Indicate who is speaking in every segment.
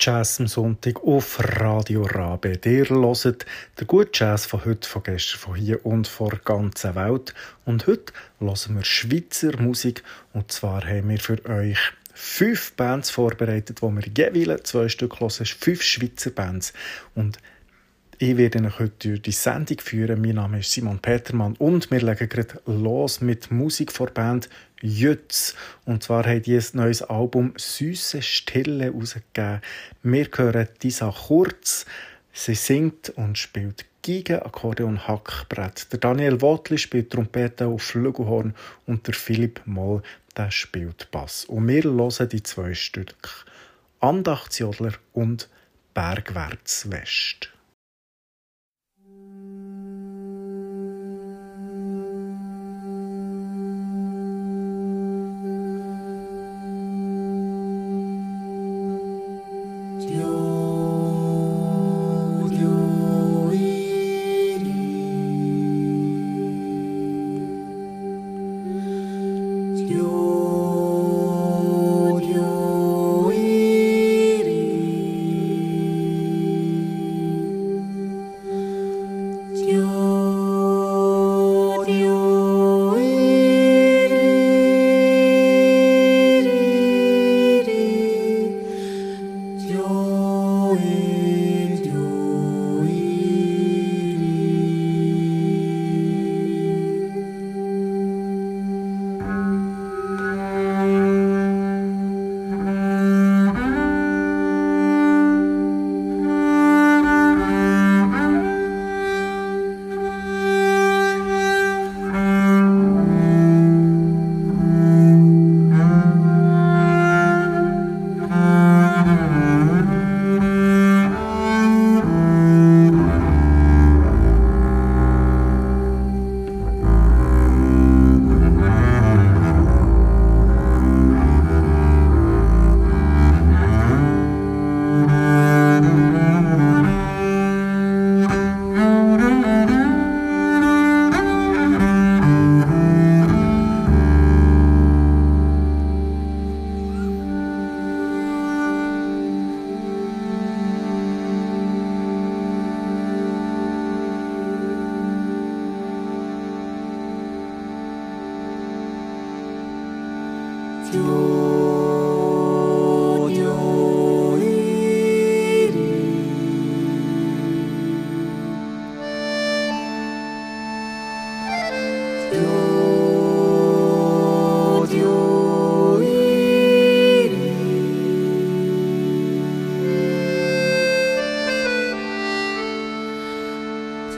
Speaker 1: Jazz am Sonntag auf Radio Rabe. Ihr hört den guten Jazz von heute, von gestern, von hier und von der ganzen Welt. Und heute hören wir Schweizer Musik. Und zwar haben wir für euch fünf Bands vorbereitet, wo wir jeweils zwei Stück hören. Fünf Schweizer Bands. Und ich werde euch heute durch die Sendung führen. Mein Name ist Simon Petermann und wir legen gerade los mit Musik vor Band Jütz. Und zwar hat die ein neues Album Süße Stille rausgegeben. Wir hören Disa Kurz. Sie singt und spielt Geige, Akkordeon, Hackbrett. Der Daniel Wotli spielt Trompete auf Flügelhorn und der Philipp Moll der spielt Bass. Und wir hören die zwei Stücke Andachtsjodler und Bergwärts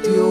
Speaker 1: Dios.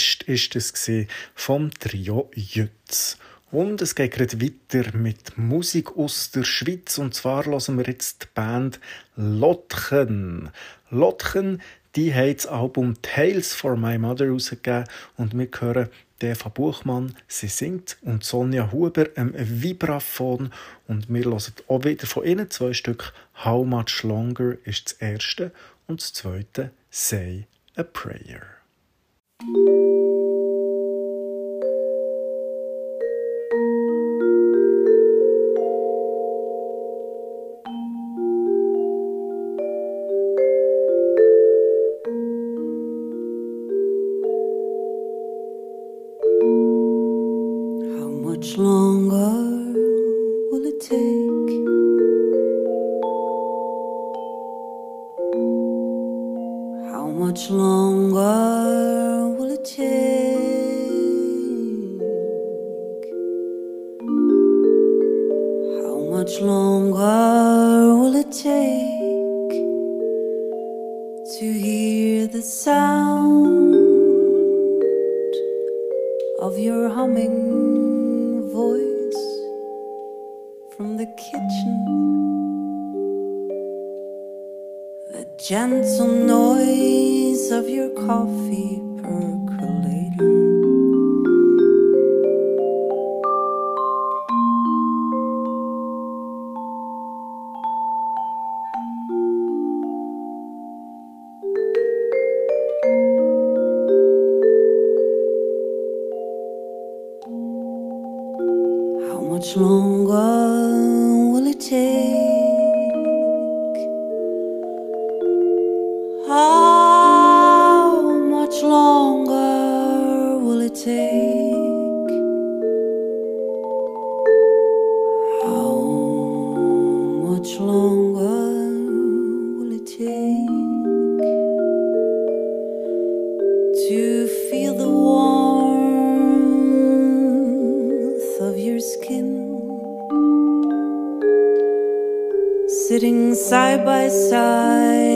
Speaker 1: Fest ist es vom Trio Jütz. Und es geht gerade weiter mit Musik aus der Schweiz. Und zwar hören wir jetzt die Band Lotchen. Lotchen, die hat das Album Tales for My Mother rausgegeben. Und wir hören Deva Buchmann, sie singt, und Sonja Huber am ähm, Vibraphon. Und wir hören auch wieder von ihnen zwei Stück. How Much Longer ist das erste und das zweite Say a Prayer.
Speaker 2: Thank you. take? How much longer will it take to feel the
Speaker 3: warmth of your skin? Sitting side by side.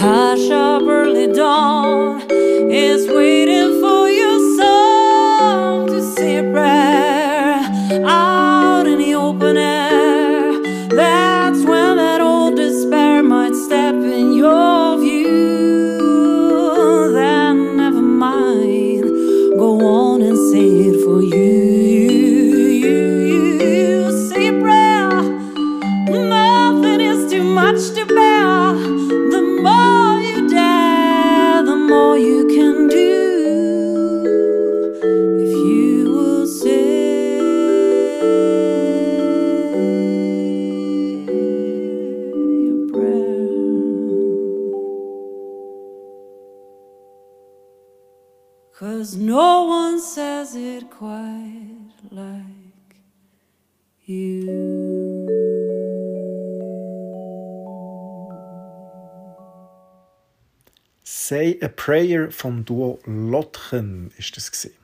Speaker 3: hush of early dawn is waiting for your soul to say a prayer. I a Prayer
Speaker 1: vom Duo Lotchen ist das gewesen.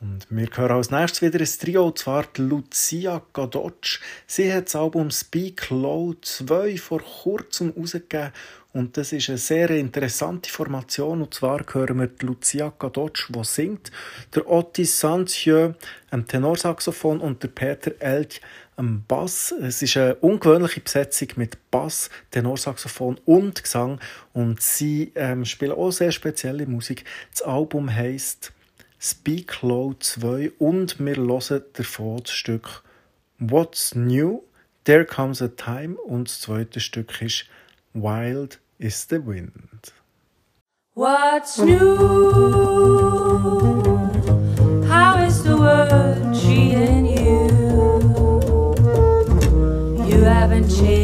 Speaker 1: Und wir hören als nächstes wieder ein Trio, und zwar die Lucia Gadotsch. Sie hat das Album Speak Low 2 vor kurzem rausgegeben. und das ist eine sehr interessante Formation. Und zwar hören wir die Lucia Gadotsch, die singt, der Otis Santieu am Tenorsaxophon und der Peter Elch am Bass. Es ist eine ungewöhnliche Besetzung mit Bass, Tenorsaxophon und Gesang. Und sie ähm, spielen auch sehr spezielle Musik. Das Album heisst Speak Low 2 und wir hören davon das Stück What's New, There Comes a Time und das zweite Stück ist Wild is the Wind.
Speaker 2: What's new? How is the world treating? haven't changed.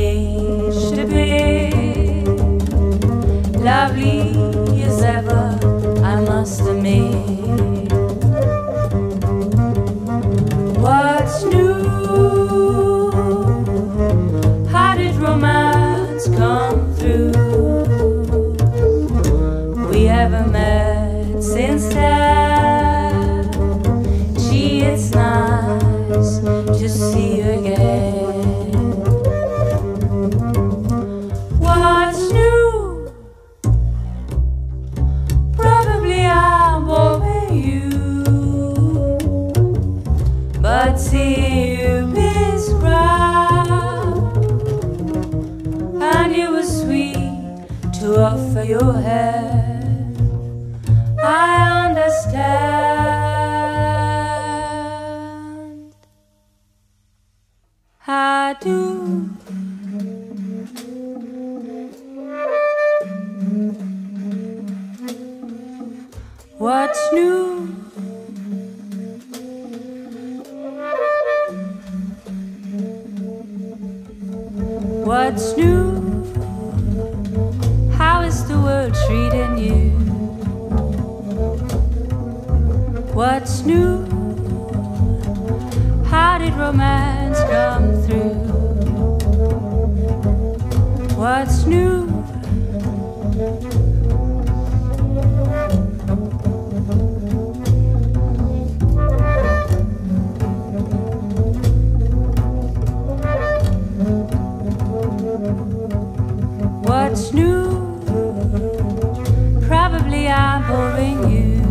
Speaker 2: loving you.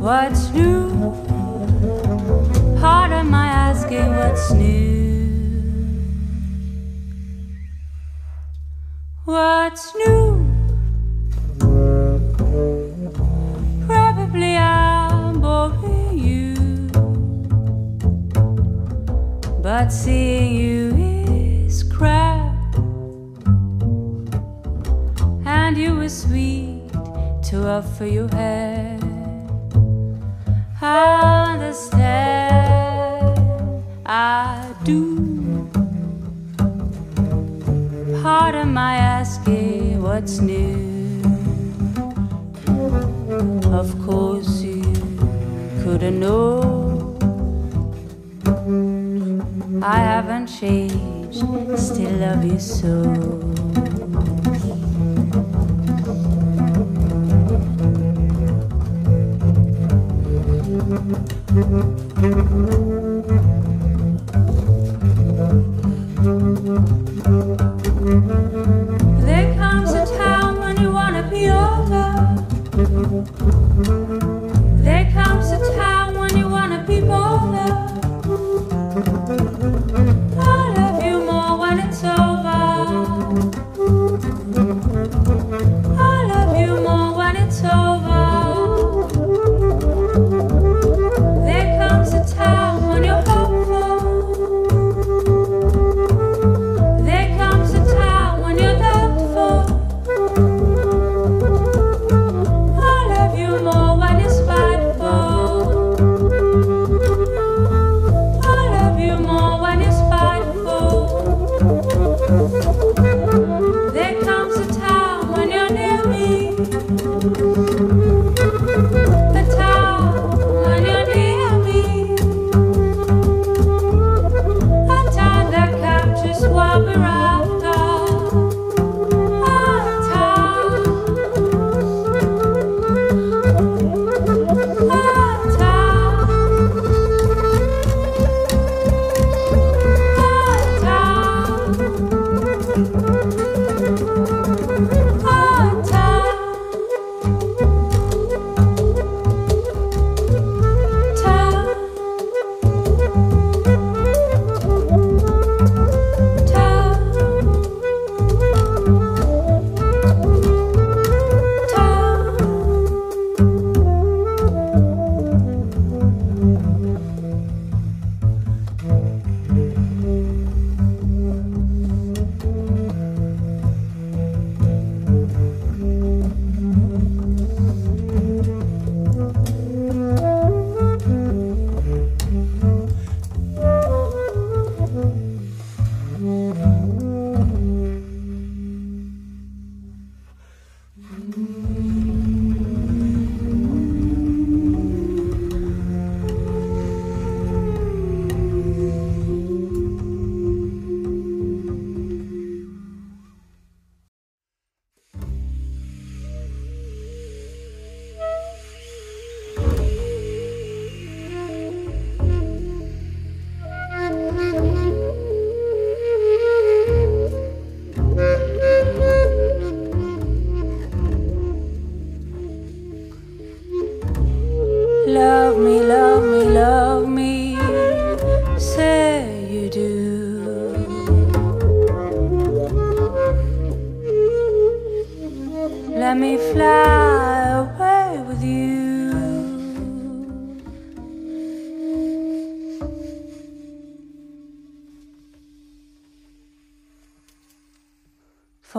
Speaker 2: What's new? Part of my asking what's new. What's new? Probably I'm boring you, but seeing you. Sweet to offer you hand. understand, I do. Part of my asking what's new. Of course, you couldn't know. I haven't changed, still love you so.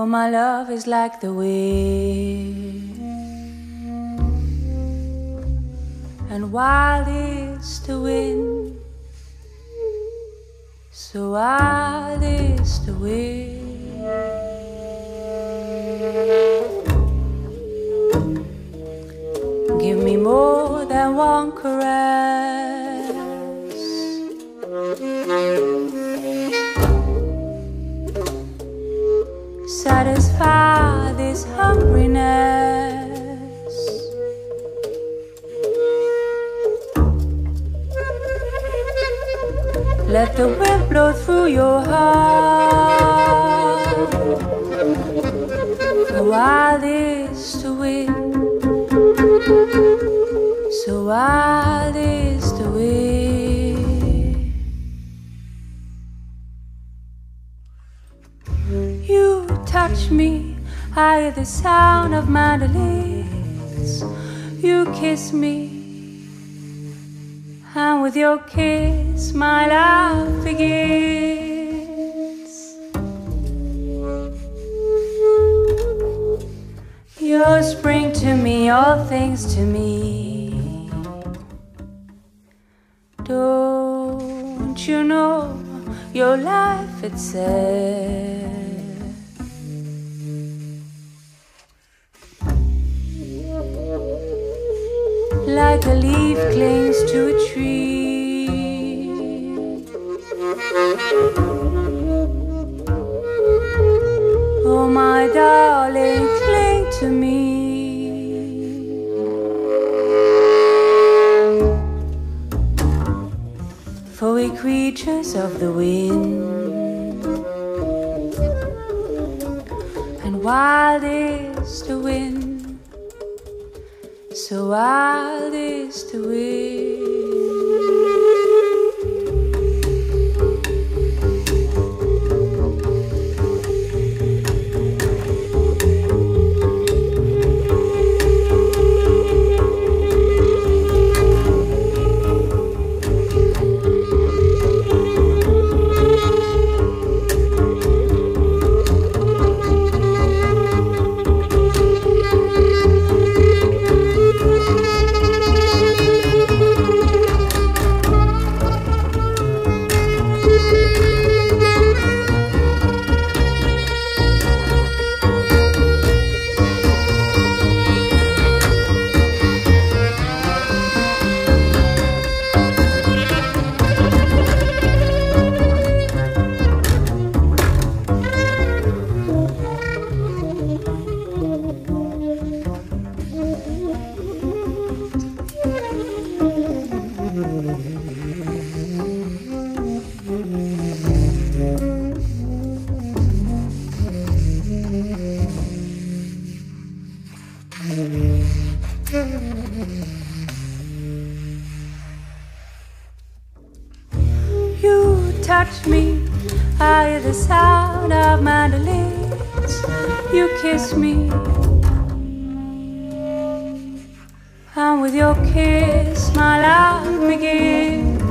Speaker 2: For my love is like the wind, and wild is the wind, so wild is the wind. Give me more than one caress. satisfy this hungriness. Let the wind blow through your heart. For wild is the wind, so wild is the wind. touch me, I hear the sound of mandolins. You kiss me, and with your kiss, my love begins. you bring spring to me, all things to me. Don't you know your life itself? like a leaf clings to a tree. Oh, my darling, cling to me. For we creatures of the wind, and wild is the wind so wild is the wind. touch me. I hear the sound of mandolins. You kiss me. And with your kiss, my life begins.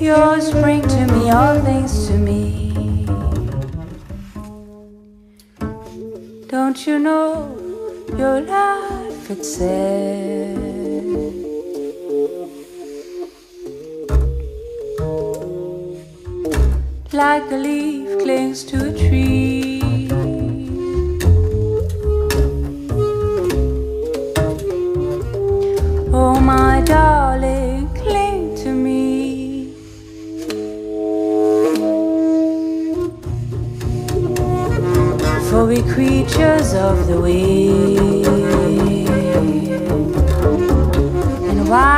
Speaker 2: you bring to me, all things to me. Don't you know your life itself? like a leaf clings to a tree. Oh, my darling, cling to me. For we creatures of the wind. And why?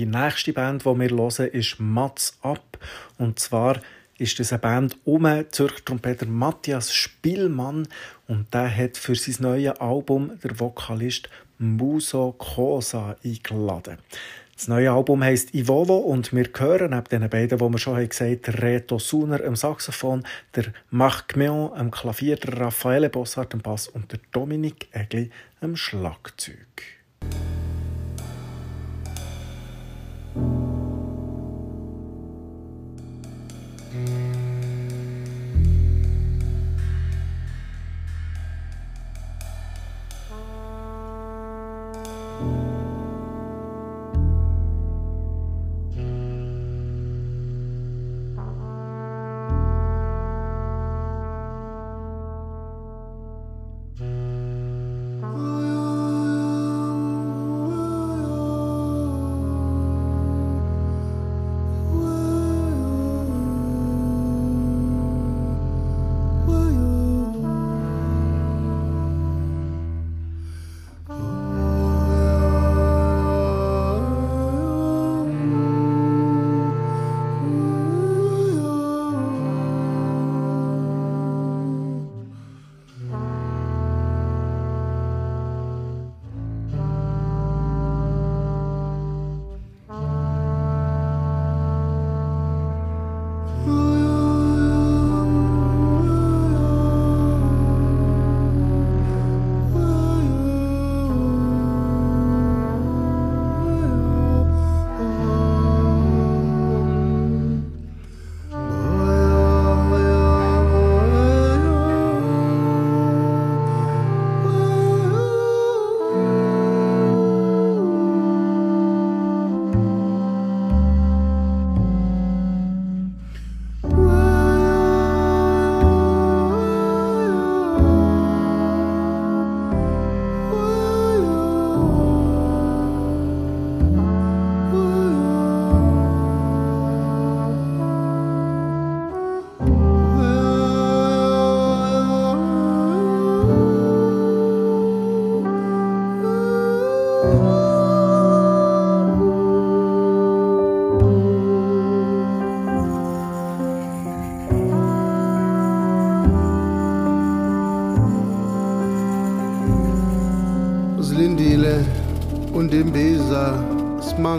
Speaker 1: Die nächste Band, die wir hören, ist Mats Ab. Und zwar ist das eine Band um Zürcher Trompeter Matthias Spielmann. Und der hat für sein neues Album der Vokalist Muso Cosa eingeladen. Das neue Album heißt Ivovo und wir hören neben den beiden, die wir schon haben gesagt haben, Reto Suner am Saxophon, der Marc Meon am Klavier, der Raffaele Bossart am Bass und der Dominik Egli am Schlagzeug.
Speaker 4: thank you.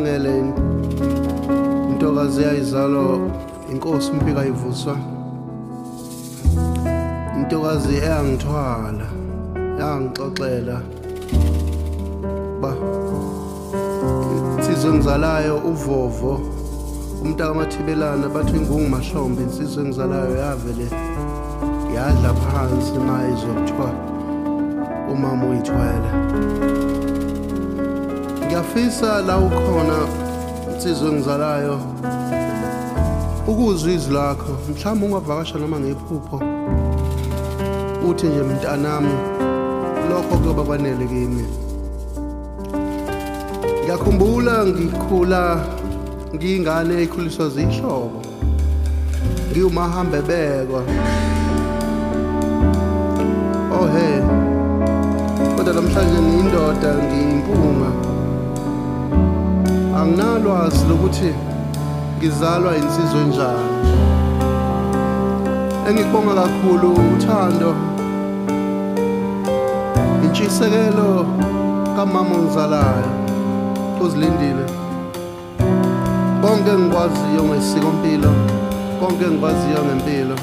Speaker 4: ngilangele intokazi yayizalo inkosi impika ivuswa intokazi eyangithwala yangixoxela ba insizwe engizalayo uvovo umntaka mathibelana bathi ngungumahlombe insizwe engizalayo yavele yadla phansi maye izokuthiwa umama uyithwele ngiyafisa la ukhona insizwe engizalayo ukuzwa izwi lakho mhlawumbe ungavakasha noma ngephupho uthi nje mntanami lokho kuyoba kwanele kimi ngiyakhumbula ngikhula ngiyingane ekhuliswa zihlobo ngiwumahamba ebekwa ohe kodwa namhlanje ngiyindoda ngiyimpunga anginalwazi lokuthi ngizalwa insizwe enjani engibonga kakhulu uthando intshisekelo kamama ongizalayo uzilindile konke engikwaziyo ngesikompilo konke engikwaziyo ngempilo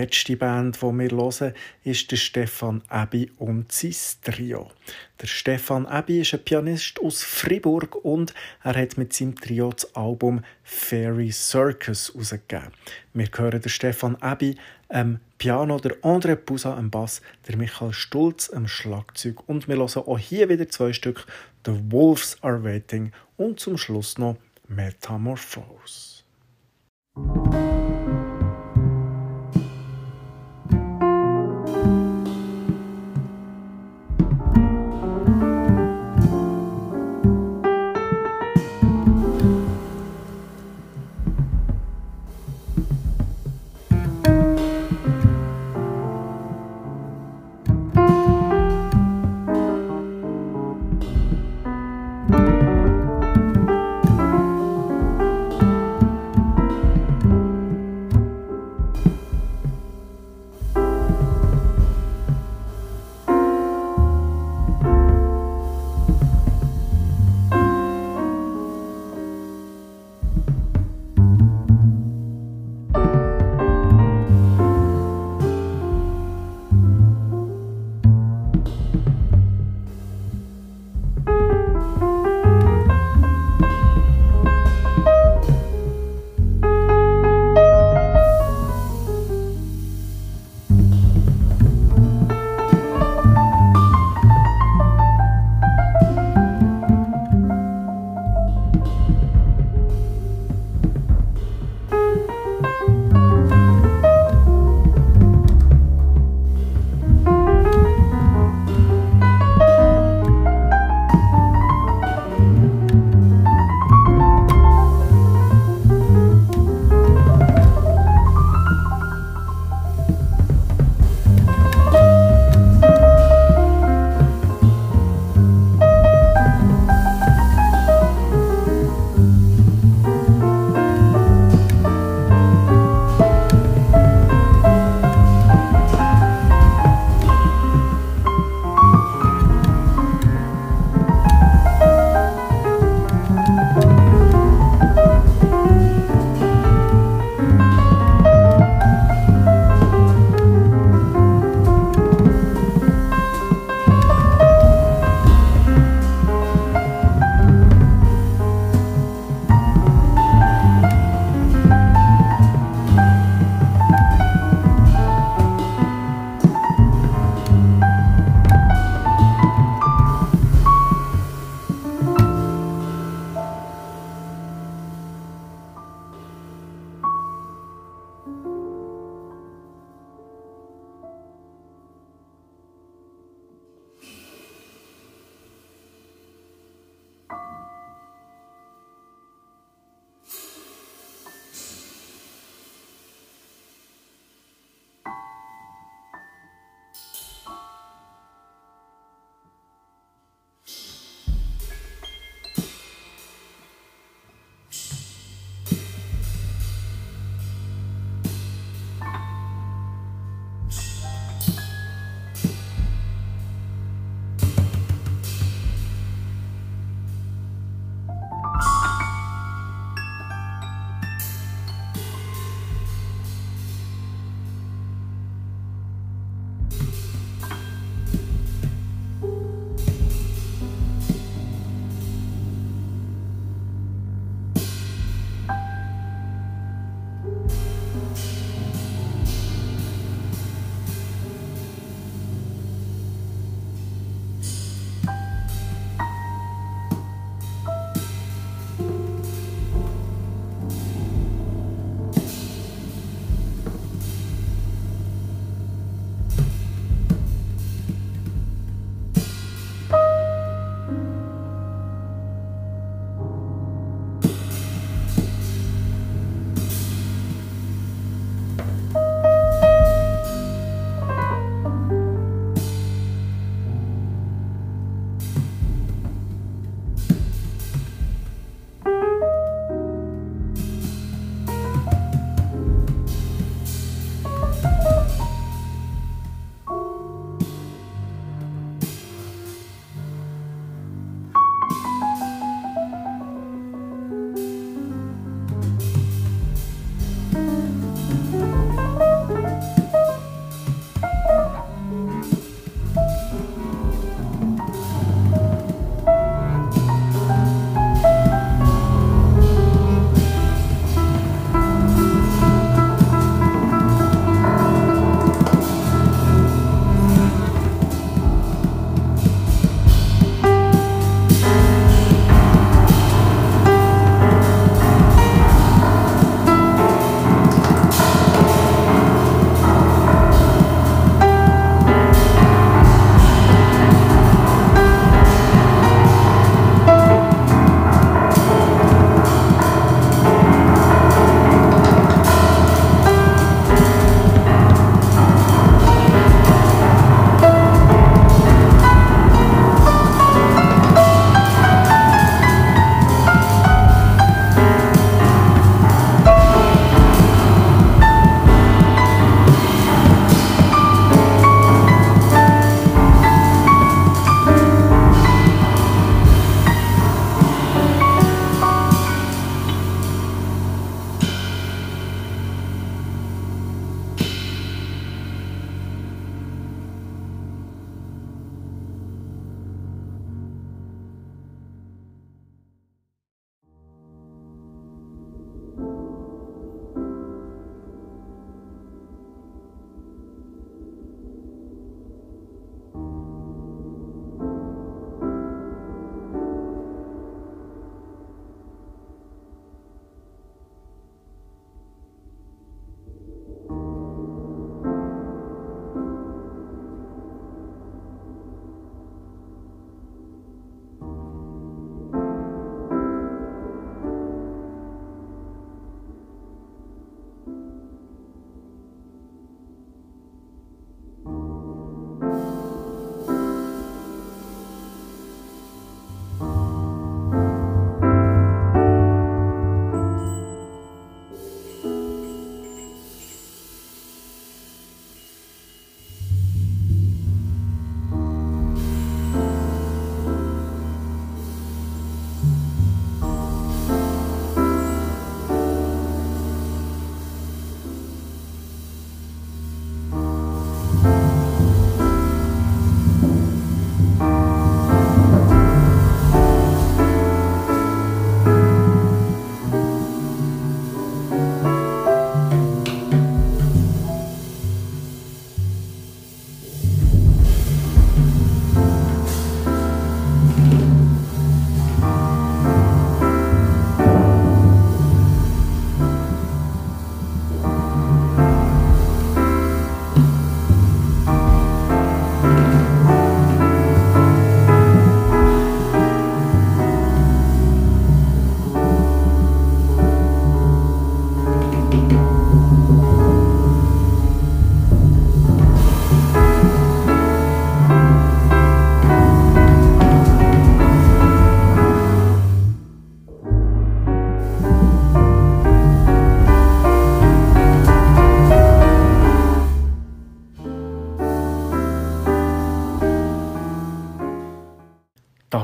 Speaker 1: letzte Band, die wir hören, ist der Stefan Abbey und sein Trio. Der Stefan Abbey ist ein Pianist aus Fribourg und er hat mit seinem Trio das Album Fairy Circus herausgegeben. Wir hören den Stefan Abbey am Piano, der André Poussa am Bass, der Michael Stulz am Schlagzeug und wir hören auch hier wieder zwei Stück The Wolves Are Waiting und zum Schluss noch Metamorphose.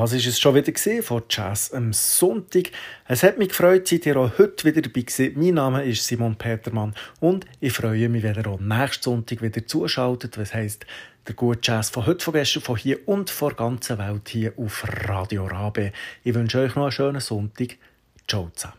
Speaker 1: Das ist es schon wieder von Jazz am Sonntag. Es hat mich gefreut, seid ihr auch heute wieder dabei gewesen. Mein Name ist Simon Petermann und ich freue mich, wenn ihr auch nächsten Sonntag wieder zuschaltet. Was heisst, der gute Jazz von heute, von gestern, von hier und von der ganzen Welt hier auf Radio Rabe. Ich wünsche euch noch einen schönen Sonntag. Ciao zusammen.